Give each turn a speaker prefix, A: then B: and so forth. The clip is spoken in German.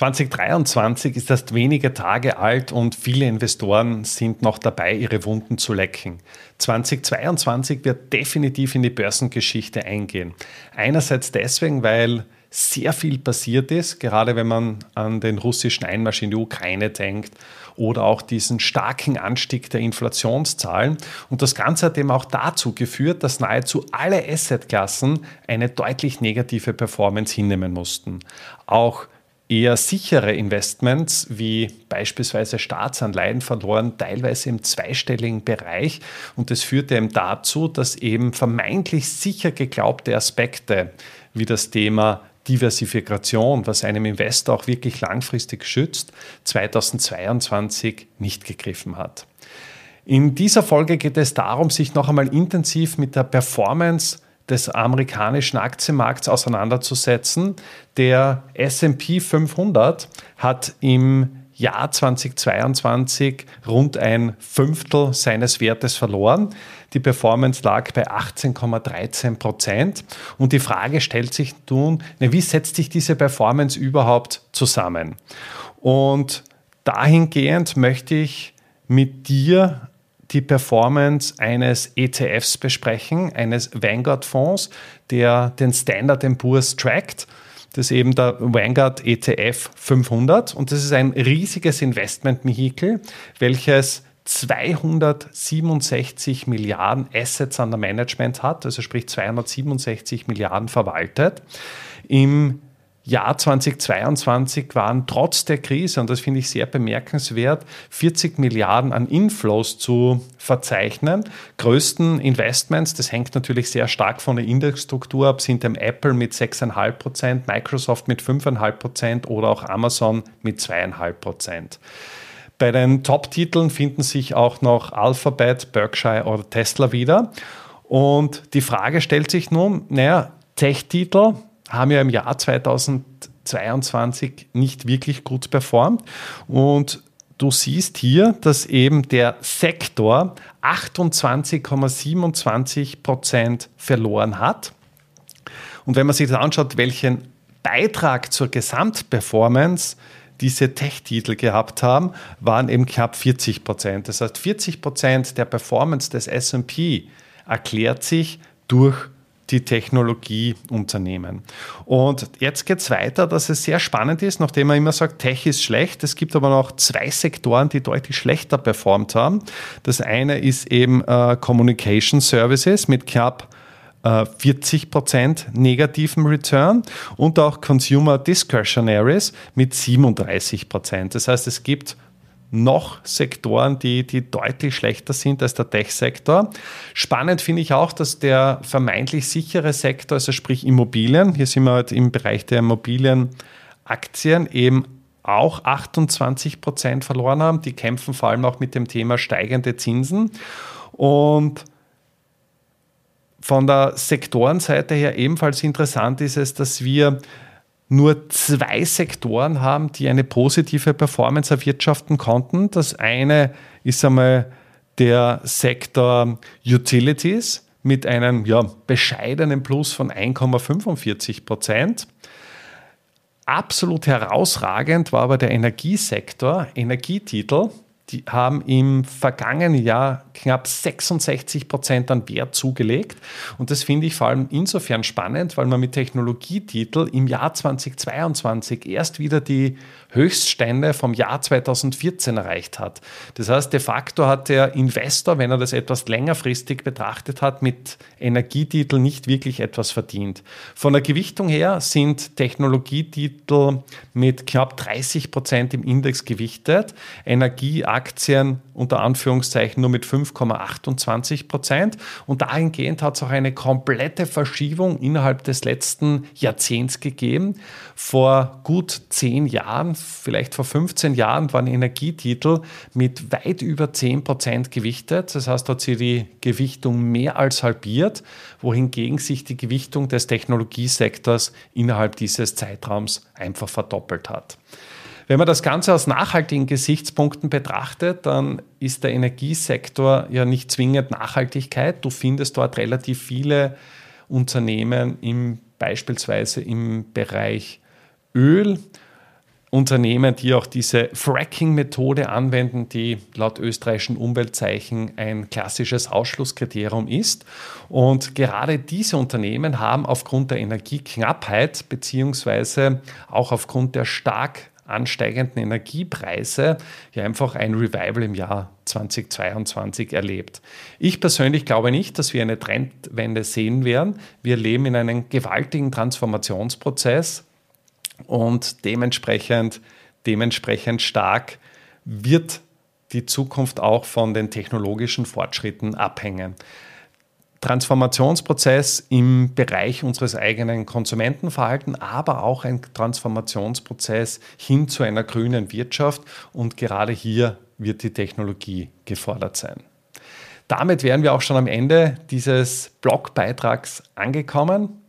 A: 2023 ist erst wenige Tage alt und viele Investoren sind noch dabei, ihre Wunden zu lecken. 2022 wird definitiv in die Börsengeschichte eingehen. Einerseits deswegen, weil sehr viel passiert ist, gerade wenn man an den russischen Einmarsch in die Ukraine denkt oder auch diesen starken Anstieg der Inflationszahlen. Und das Ganze hat eben auch dazu geführt, dass nahezu alle Assetklassen eine deutlich negative Performance hinnehmen mussten. Auch eher sichere Investments wie beispielsweise Staatsanleihen verloren teilweise im zweistelligen Bereich und das führte eben dazu, dass eben vermeintlich sicher geglaubte Aspekte wie das Thema Diversifikation, was einem Investor auch wirklich langfristig schützt, 2022 nicht gegriffen hat. In dieser Folge geht es darum, sich noch einmal intensiv mit der Performance des amerikanischen Aktienmarkts auseinanderzusetzen. Der SP 500 hat im Jahr 2022 rund ein Fünftel seines Wertes verloren. Die Performance lag bei 18,13 Prozent. Und die Frage stellt sich nun, wie setzt sich diese Performance überhaupt zusammen? Und dahingehend möchte ich mit dir die Performance eines ETFs besprechen, eines Vanguard-Fonds, der den Standard Poor's trackt. Das ist eben der Vanguard ETF 500 und das ist ein riesiges Investment-Vehikel, welches 267 Milliarden Assets under Management hat, also sprich 267 Milliarden verwaltet. Im Jahr 2022 waren trotz der Krise, und das finde ich sehr bemerkenswert, 40 Milliarden an Inflows zu verzeichnen. Größten Investments, das hängt natürlich sehr stark von der Indexstruktur ab, sind dem Apple mit 6,5 Prozent, Microsoft mit 5,5 Prozent oder auch Amazon mit 2,5 Prozent. Bei den Top-Titeln finden sich auch noch Alphabet, Berkshire oder Tesla wieder. Und die Frage stellt sich nun, naja, Tech-Titel, haben ja im Jahr 2022 nicht wirklich gut performt. Und du siehst hier, dass eben der Sektor 28,27 Prozent verloren hat. Und wenn man sich das anschaut, welchen Beitrag zur Gesamtperformance diese Tech-Titel gehabt haben, waren eben knapp 40 Prozent. Das heißt, 40 Prozent der Performance des SP erklärt sich durch die Technologieunternehmen. Und jetzt geht es weiter, dass es sehr spannend ist, nachdem man immer sagt, Tech ist schlecht. Es gibt aber noch zwei Sektoren, die deutlich schlechter performt haben. Das eine ist eben äh, Communication Services mit knapp 40 äh, Prozent negativen Return und auch Consumer Discretionaries mit 37 Prozent. Das heißt, es gibt noch Sektoren, die, die deutlich schlechter sind als der Tech-Sektor. Spannend finde ich auch, dass der vermeintlich sichere Sektor, also sprich Immobilien, hier sind wir halt im Bereich der Immobilienaktien, eben auch 28 Prozent verloren haben. Die kämpfen vor allem auch mit dem Thema steigende Zinsen. Und von der Sektorenseite her ebenfalls interessant ist es, dass wir nur zwei Sektoren haben, die eine positive Performance erwirtschaften konnten. Das eine ist einmal der Sektor Utilities mit einem ja, bescheidenen Plus von 1,45 Prozent. Absolut herausragend war aber der Energiesektor, Energietitel die haben im vergangenen Jahr knapp 66 Prozent an Wert zugelegt. Und das finde ich vor allem insofern spannend, weil man mit Technologietitel im Jahr 2022 erst wieder die Höchststände vom Jahr 2014 erreicht hat. Das heißt, de facto hat der Investor, wenn er das etwas längerfristig betrachtet hat, mit Energietitel nicht wirklich etwas verdient. Von der Gewichtung her sind Technologietitel mit knapp 30 Prozent im Index gewichtet, Energieaktien unter Anführungszeichen nur mit 5,28 Prozent. Und dahingehend hat es auch eine komplette Verschiebung innerhalb des letzten Jahrzehnts gegeben. Vor gut zehn Jahren vielleicht vor 15 Jahren waren Energietitel mit weit über 10 Prozent gewichtet. Das heißt, hat sie die Gewichtung mehr als halbiert, wohingegen sich die Gewichtung des Technologiesektors innerhalb dieses Zeitraums einfach verdoppelt hat. Wenn man das Ganze aus nachhaltigen Gesichtspunkten betrachtet, dann ist der Energiesektor ja nicht zwingend Nachhaltigkeit. Du findest dort relativ viele Unternehmen im, beispielsweise im Bereich Öl, Unternehmen, die auch diese Fracking-Methode anwenden, die laut österreichischen Umweltzeichen ein klassisches Ausschlusskriterium ist. Und gerade diese Unternehmen haben aufgrund der Energieknappheit beziehungsweise auch aufgrund der stark ansteigenden Energiepreise ja einfach ein Revival im Jahr 2022 erlebt. Ich persönlich glaube nicht, dass wir eine Trendwende sehen werden. Wir leben in einem gewaltigen Transformationsprozess und dementsprechend, dementsprechend stark wird die Zukunft auch von den technologischen Fortschritten abhängen. Transformationsprozess im Bereich unseres eigenen Konsumentenverhaltens, aber auch ein Transformationsprozess hin zu einer grünen Wirtschaft. Und gerade hier wird die Technologie gefordert sein. Damit wären wir auch schon am Ende dieses Blogbeitrags angekommen.